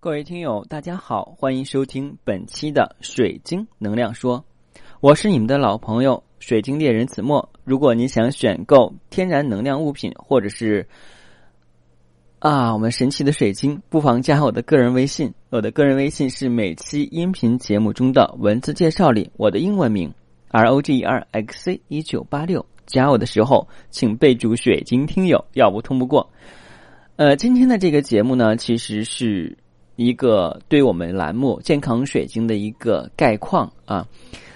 各位听友，大家好，欢迎收听本期的水晶能量说，我是你们的老朋友水晶猎人子墨。如果你想选购天然能量物品，或者是啊我们神奇的水晶，不妨加我的个人微信。我的个人微信是每期音频节目中的文字介绍里我的英文名 R O G E R X C 一九八六。加我的时候，请备注“水晶听友”，要不通不过。呃，今天的这个节目呢，其实是。一个对我们栏目健康水晶的一个概况啊，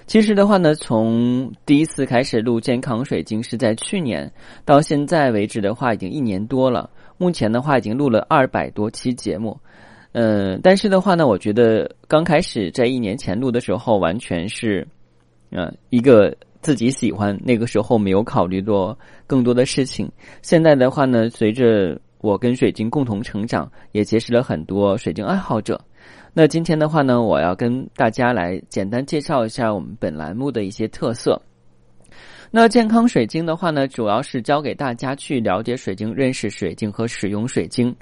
其实的话呢，从第一次开始录健康水晶是在去年，到现在为止的话已经一年多了。目前的话已经录了二百多期节目，嗯，但是的话呢，我觉得刚开始在一年前录的时候，完全是，嗯，一个自己喜欢，那个时候没有考虑过更多的事情。现在的话呢，随着我跟水晶共同成长，也结识了很多水晶爱好者。那今天的话呢，我要跟大家来简单介绍一下我们本栏目的一些特色。那健康水晶的话呢，主要是教给大家去了解水晶、认识水晶和使用水晶。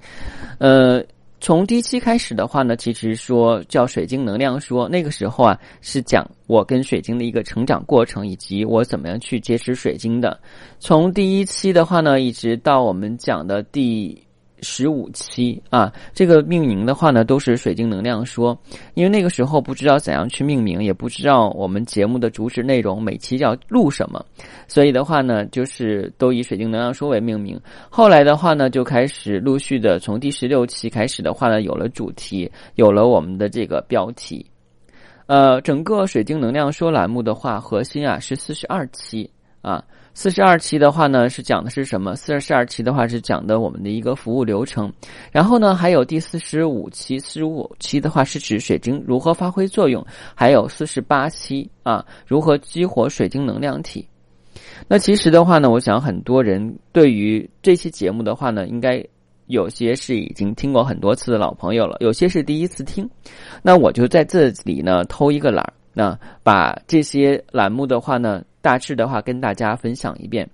呃。从第一期开始的话呢，其实说叫水晶能量说，那个时候啊是讲我跟水晶的一个成长过程，以及我怎么样去结识水晶的。从第一期的话呢，一直到我们讲的第。十五期啊，这个命名的话呢，都是水晶能量说，因为那个时候不知道怎样去命名，也不知道我们节目的主旨内容，每期要录什么，所以的话呢，就是都以水晶能量说为命名。后来的话呢，就开始陆续的从第十六期开始的话呢，有了主题，有了我们的这个标题。呃，整个水晶能量说栏目的话，核心啊是四十二期啊。四十二期的话呢，是讲的是什么？四十二期的话是讲的我们的一个服务流程。然后呢，还有第四十五期，四十五期的话是指水晶如何发挥作用。还有四十八期啊，如何激活水晶能量体。那其实的话呢，我想很多人对于这期节目的话呢，应该有些是已经听过很多次的老朋友了，有些是第一次听。那我就在这里呢偷一个懒儿，那把这些栏目的话呢。大致的话，跟大家分享一遍。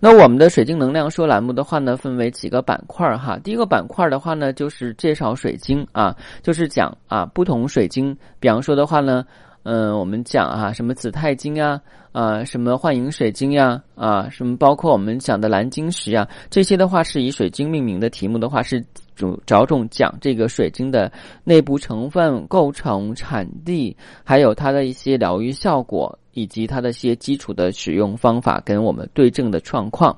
那我们的水晶能量说栏目的话呢，分为几个板块哈。第一个板块的话呢，就是介绍水晶啊，就是讲啊不同水晶。比方说的话呢，嗯，我们讲啊什么紫钛晶啊，啊什么幻影水晶呀，啊什么包括我们讲的蓝晶石呀，这些的话是以水晶命名的题目的话是。主着重讲这个水晶的内部成分构成、产地，还有它的一些疗愈效果，以及它的一些基础的使用方法跟我们对症的状况。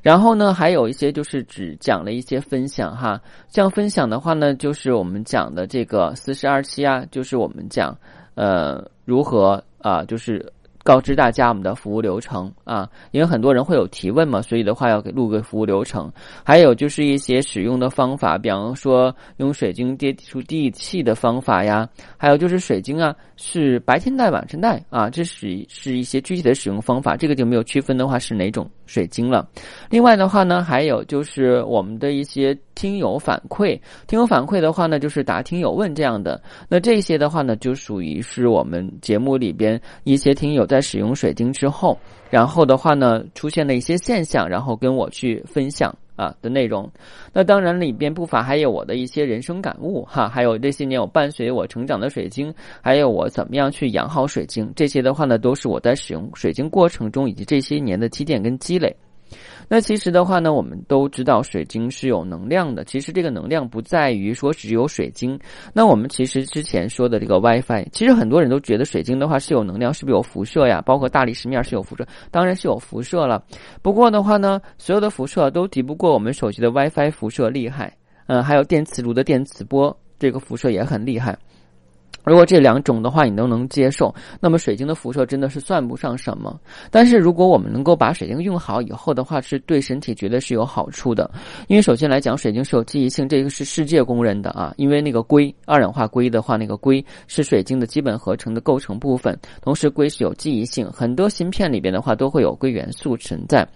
然后呢，还有一些就是只讲了一些分享哈，像分享的话呢，就是我们讲的这个四十二期啊，就是我们讲呃如何啊，就是。告知大家我们的服务流程啊，因为很多人会有提问嘛，所以的话要给录个服务流程。还有就是一些使用的方法，比方说用水晶接触地气的方法呀，还有就是水晶啊是白天戴晚上戴啊，这是是一些具体的使用方法，这个就没有区分的话是哪种水晶了。另外的话呢，还有就是我们的一些听友反馈，听友反馈的话呢，就是答听友问这样的。那这些的话呢，就属于是我们节目里边一些听友在。使用水晶之后，然后的话呢，出现了一些现象，然后跟我去分享啊的内容。那当然里边不乏还有我的一些人生感悟哈，还有这些年我伴随我成长的水晶，还有我怎么样去养好水晶，这些的话呢，都是我在使用水晶过程中以及这些年的积淀跟积累。那其实的话呢，我们都知道水晶是有能量的。其实这个能量不在于说只有水晶。那我们其实之前说的这个 WiFi，其实很多人都觉得水晶的话是有能量，是不是有辐射呀？包括大理石面是有辐射，当然是有辐射了。不过的话呢，所有的辐射都抵不过我们手机的 WiFi 辐射厉害。嗯，还有电磁炉的电磁波，这个辐射也很厉害。如果这两种的话你都能接受，那么水晶的辐射真的是算不上什么。但是如果我们能够把水晶用好以后的话，是对身体绝对是有好处的。因为首先来讲，水晶是有记忆性，这个是世界公认的啊。因为那个硅，二氧化硅的话，那个硅是水晶的基本合成的构成部分，同时硅是有记忆性，很多芯片里边的话都会有硅元素存在。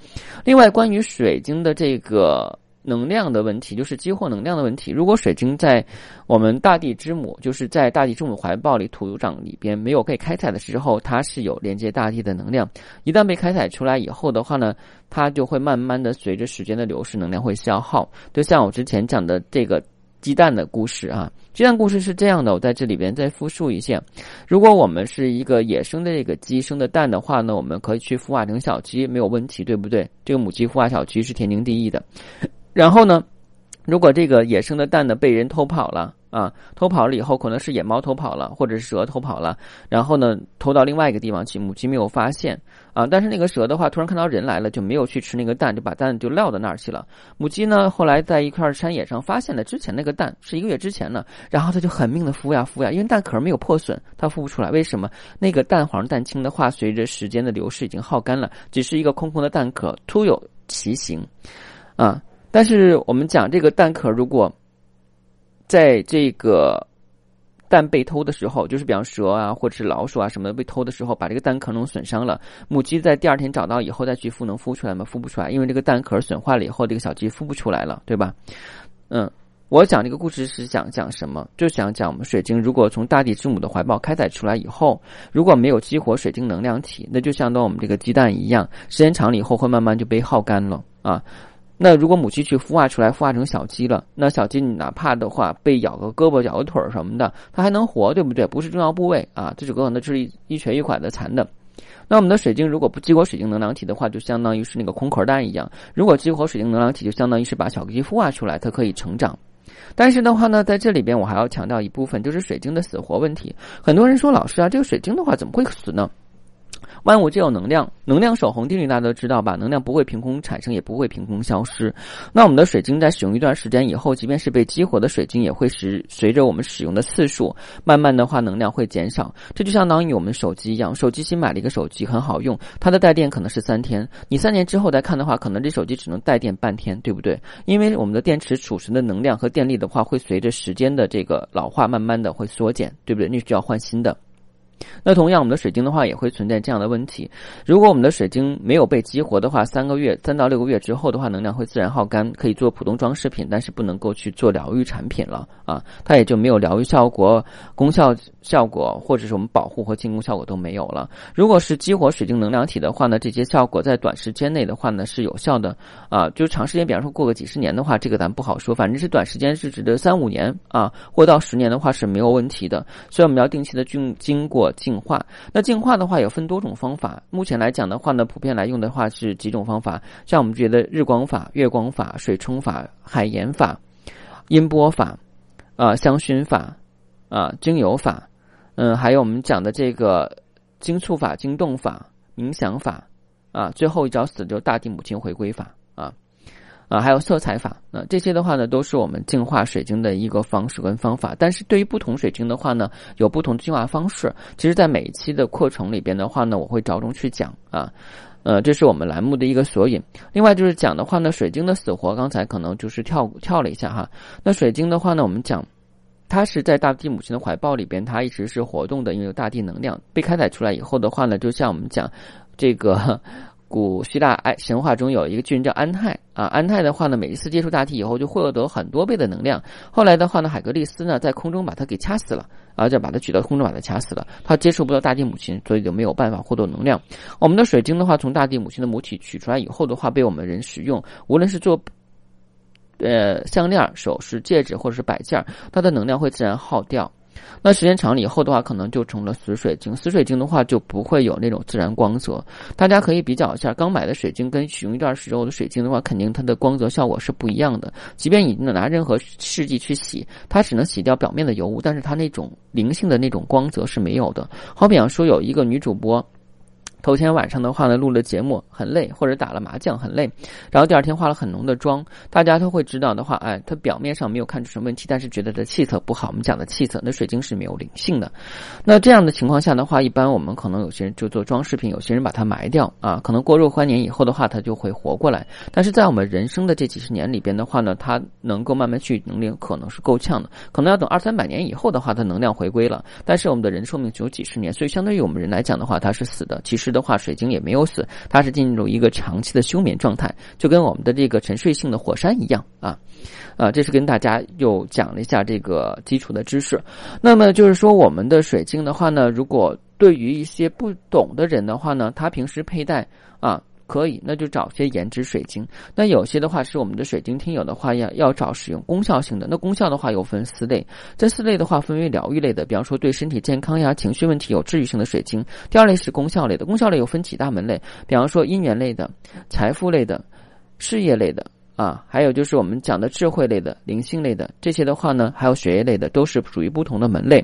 另外，关于水晶的这个。能量的问题就是激活能量的问题。如果水晶在我们大地之母，就是在大地之母怀抱里土壤里边没有被开采的时候，它是有连接大地的能量。一旦被开采出来以后的话呢，它就会慢慢的随着时间的流逝，能量会消耗。就像我之前讲的这个鸡蛋的故事啊。鸡蛋故事是这样的，我在这里边再复述一下：如果我们是一个野生的这个鸡生的蛋的话呢，我们可以去孵化成小鸡，没有问题，对不对？这个母鸡孵化小鸡是天经地义的。然后呢，如果这个野生的蛋呢被人偷跑了。啊，偷跑了以后，可能是野猫偷跑了，或者是蛇偷跑了，然后呢，偷到另外一个地方去，母鸡没有发现啊。但是那个蛇的话，突然看到人来了，就没有去吃那个蛋，就把蛋就撂到那儿去了。母鸡呢，后来在一块山野上发现了之前那个蛋，是一个月之前呢，然后它就狠命的孵呀孵呀，因为蛋壳没有破损，它孵不出来。为什么？那个蛋黄蛋清的话，随着时间的流逝已经耗干了，只是一个空空的蛋壳，突有其形啊。但是我们讲这个蛋壳，如果在这个蛋被偷的时候，就是比方蛇啊，或者是老鼠啊什么的被偷的时候，把这个蛋壳弄损伤了。母鸡在第二天找到以后再去孵，能孵出来吗？孵不出来，因为这个蛋壳损坏了以后，这个小鸡孵不出来了，对吧？嗯，我讲这个故事是想讲什么？就想讲我们水晶如果从大地之母的怀抱开采出来以后，如果没有激活水晶能量体，那就相当我们这个鸡蛋一样，时间长了以后会慢慢就被耗干了啊。那如果母鸡去孵化出来，孵化成小鸡了，那小鸡你哪怕的话被咬个胳膊、咬个腿儿什么的，它还能活，对不对？不是重要部位啊，这只可能是一一瘸一拐的残的。那我们的水晶如果不激活水晶能量体的话，就相当于是那个空壳蛋一样；如果激活水晶能量体，就相当于是把小鸡孵化出来，它可以成长。但是的话呢，在这里边我还要强调一部分，就是水晶的死活问题。很多人说，老师啊，这个水晶的话怎么会死呢？万物皆有能量，能量守恒定律大家都知道吧？能量不会凭空产生，也不会凭空消失。那我们的水晶在使用一段时间以后，即便是被激活的水晶，也会随随着我们使用的次数，慢慢的话能量会减少。这就相当于我们手机一样，手机新买了一个手机很好用，它的带电可能是三天，你三年之后再看的话，可能这手机只能带电半天，对不对？因为我们的电池储存的能量和电力的话，会随着时间的这个老化，慢慢的会缩减，对不对？那需要换新的。那同样，我们的水晶的话也会存在这样的问题。如果我们的水晶没有被激活的话，三个月、三到六个月之后的话，能量会自然耗干，可以做普通装饰品，但是不能够去做疗愈产品了啊，它也就没有疗愈效果、功效效果，或者是我们保护和进攻效果都没有了。如果是激活水晶能量体的话呢，这些效果在短时间内的话呢是有效的啊，就长时间，比方说过个几十年的话，这个咱不好说，反正是短时间是指的三五年啊，或到十年的话是没有问题的。所以我们要定期的经经过。净化，那净化的话有分多种方法。目前来讲的话呢，普遍来用的话是几种方法，像我们觉得日光法、月光法、水冲法、海盐法、音波法，啊，香薰法，啊，精油法，嗯，还有我们讲的这个精促法、精动法、冥想法，啊，最后一招死就大地母亲回归法，啊。还有色彩法，那这些的话呢，都是我们净化水晶的一个方式跟方法。但是对于不同水晶的话呢，有不同的净化方式。其实，在每一期的课程里边的话呢，我会着重去讲啊，呃，这是我们栏目的一个索引。另外就是讲的话呢，水晶的死活，刚才可能就是跳跳了一下哈。那水晶的话呢，我们讲，它是在大地母亲的怀抱里边，它一直是活动的，因为大地能量被开采出来以后的话呢，就像我们讲这个。古希腊爱神话中有一个巨人叫安泰啊，安泰的话呢，每一次接触大地以后就获得很多倍的能量。后来的话呢，海格力斯呢在空中把他给掐死了，啊，就把他举到空中把他掐死了。他接触不到大地母亲，所以就没有办法获得能量。我们的水晶的话，从大地母亲的母体取出来以后的话，被我们人使用，无论是做呃项链、首饰、戒指或者是摆件，它的能量会自然耗掉。那时间长了以后的话，可能就成了死水晶。死水晶的话，就不会有那种自然光泽。大家可以比较一下，刚买的水晶跟使用一段时间的水晶的话，肯定它的光泽效果是不一样的。即便你拿任何试剂去洗，它只能洗掉表面的油污，但是它那种灵性的那种光泽是没有的。好比方说，有一个女主播。头天晚上的话呢，录了节目很累，或者打了麻将很累，然后第二天化了很浓的妆，大家都会知道的话，哎，他表面上没有看出什么问题，但是觉得它气色不好。我们讲的气色，那水晶是没有灵性的。那这样的情况下的话，一般我们可能有些人就做装饰品，有些人把它埋掉啊，可能过若干年以后的话，它就会活过来。但是在我们人生的这几十年里边的话呢，它能够慢慢去能力可能是够呛的，可能要等二三百年以后的话，它能量回归了。但是我们的人寿命只有几十年，所以相对于我们人来讲的话，它是死的。其实。的话，水晶也没有死，它是进入一个长期的休眠状态，就跟我们的这个沉睡性的火山一样啊，啊，这是跟大家又讲了一下这个基础的知识。那么就是说，我们的水晶的话呢，如果对于一些不懂的人的话呢，他平时佩戴啊。可以，那就找些颜值水晶。那有些的话是我们的水晶听友的话，要要找使用功效性的。那功效的话又分四类，这四类的话分为疗愈类的，比方说对身体健康呀、情绪问题有治愈性的水晶。第二类是功效类的，功效类又分几大门类，比方说姻缘类的、财富类的、事业类的。啊，还有就是我们讲的智慧类的、灵性类的这些的话呢，还有血液类的，都是属于不同的门类。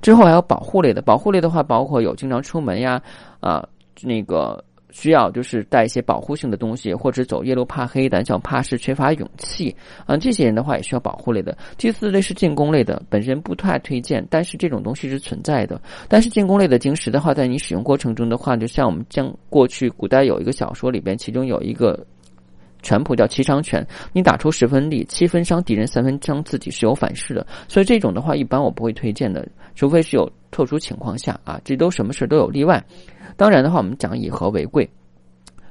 之后还有保护类的，保护类的话包括有经常出门呀，啊，那个需要就是带一些保护性的东西，或者走夜路怕黑、胆小怕事、缺乏勇气啊，这些人的话也需要保护类的。第四类是进攻类的，本身不太推荐，但是这种东西是存在的。但是进攻类的晶石的话，在你使用过程中的话，就像我们将过去古代有一个小说里边，其中有一个。拳谱叫七伤拳，你打出十分力，七分伤敌人，三分伤自己是有反噬的，所以这种的话一般我不会推荐的，除非是有特殊情况下啊，这都什么事都有例外。当然的话，我们讲以和为贵。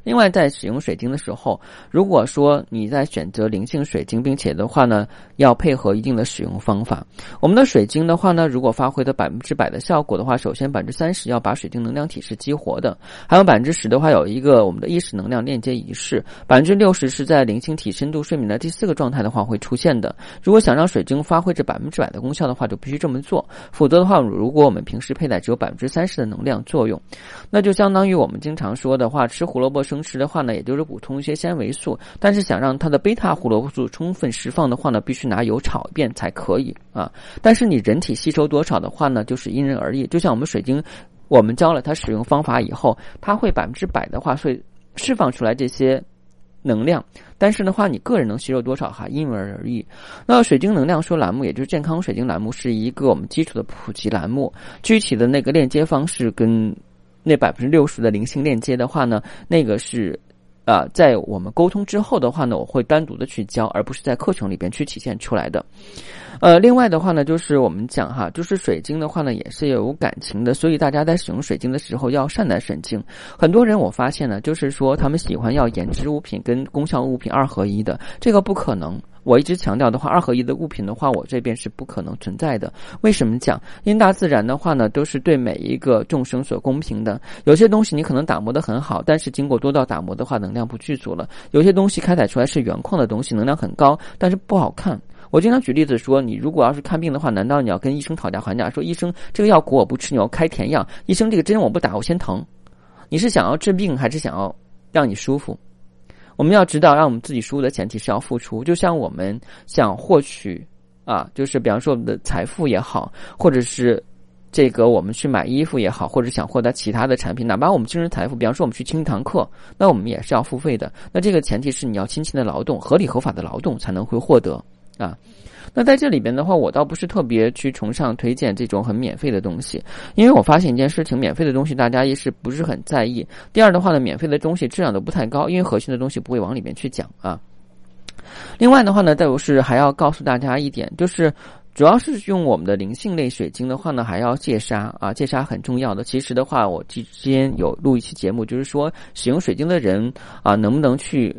另外，在使用水晶的时候，如果说你在选择灵性水晶，并且的话呢，要配合一定的使用方法。我们的水晶的话呢，如果发挥的百分之百的效果的话，首先百分之三十要把水晶能量体是激活的，还有百分之十的话有一个我们的意识能量链接仪式，百分之六十是在灵性体深度睡眠的第四个状态的话会出现的。如果想让水晶发挥这百分之百的功效的话，就必须这么做，否则的话，如果我们平时佩戴只有百分之三十的能量作用，那就相当于我们经常说的话，吃胡萝卜生吃的话呢，也就是补充一些纤维素。但是想让它的贝塔胡萝卜素充分释放的话呢，必须拿油炒一遍才可以啊。但是你人体吸收多少的话呢，就是因人而异。就像我们水晶，我们教了它使用方法以后，它会百分之百的话会释放出来这些能量。但是的话，你个人能吸收多少哈，因人而异。那水晶能量说栏目，也就是健康水晶栏目，是一个我们基础的普及栏目。具体的那个链接方式跟。那百分之六十的灵性链接的话呢，那个是，啊，在我们沟通之后的话呢，我会单独的去教，而不是在课程里边去体现出来的。呃，另外的话呢，就是我们讲哈，就是水晶的话呢，也是有感情的，所以大家在使用水晶的时候要善待水晶。很多人我发现呢，就是说他们喜欢要颜值物品跟功效物品二合一的，这个不可能。我一直强调的话，二合一的物品的话，我这边是不可能存在的。为什么讲？因大自然的话呢，都是对每一个众生所公平的。有些东西你可能打磨的很好，但是经过多道打磨的话，能量不具足了。有些东西开采出来是原矿的东西，能量很高，但是不好看。我经常举例子说，你如果要是看病的话，难道你要跟医生讨价还价，说医生这个药苦我不吃，你要开甜药？医生这个针我不打，我先疼。你是想要治病，还是想要让你舒服？我们要知道，让我们自己舒服的前提是要付出。就像我们想获取啊，就是比方说我们的财富也好，或者是这个我们去买衣服也好，或者想获得其他的产品，哪怕我们精神财富，比方说我们去听一堂课，那我们也是要付费的。那这个前提是你要辛勤的劳动，合理合法的劳动才能会获得啊。那在这里边的话，我倒不是特别去崇尚推荐这种很免费的东西，因为我发现一件事情，免费的东西大家一是不是很在意，第二的话呢，免费的东西质量都不太高，因为核心的东西不会往里面去讲啊。另外的话呢，再有是还要告诉大家一点，就是主要是用我们的灵性类水晶的话呢，还要戒杀啊，戒杀很重要的。其实的话，我之前有录一期节目，就是说使用水晶的人啊，能不能去。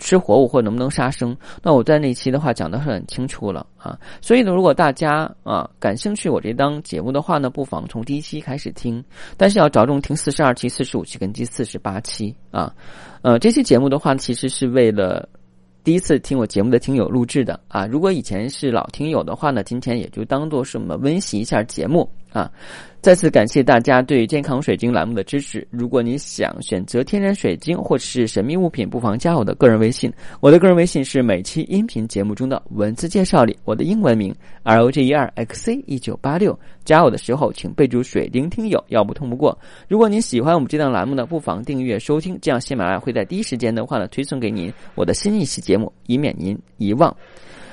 吃活物或能不能杀生？那我在那期的话讲的是很清楚了啊。所以呢，如果大家啊感兴趣我这档节目的话呢，不妨从第一期开始听，但是要着重听四十二期、四十五期跟第四十八期啊。呃，这期节目的话，其实是为了第一次听我节目的听友录制的啊。如果以前是老听友的话呢，今天也就当做是我们温习一下节目啊。再次感谢大家对健康水晶栏目的支持。如果你想选择天然水晶或者是神秘物品，不妨加我的个人微信。我的个人微信是每期音频节目中的文字介绍里我的英文名 R O G E R X C 一九八六。加我的时候请备注“水晶听友”，要不通不过。如果您喜欢我们这档栏目呢，不妨订阅收听，这样喜马拉雅会在第一时间的话呢推送给您我的新一期节目，以免您遗忘。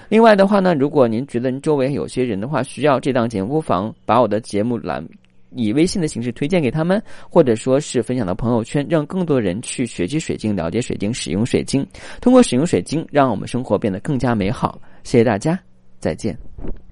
另外的话呢，如果您觉得您周围有些人的话需要这档节目，不妨把我的节目栏以微信的形式推荐给他们，或者说是分享到朋友圈，让更多人去学习水晶、了解水晶、使用水晶，通过使用水晶，让我们生活变得更加美好。谢谢大家，再见。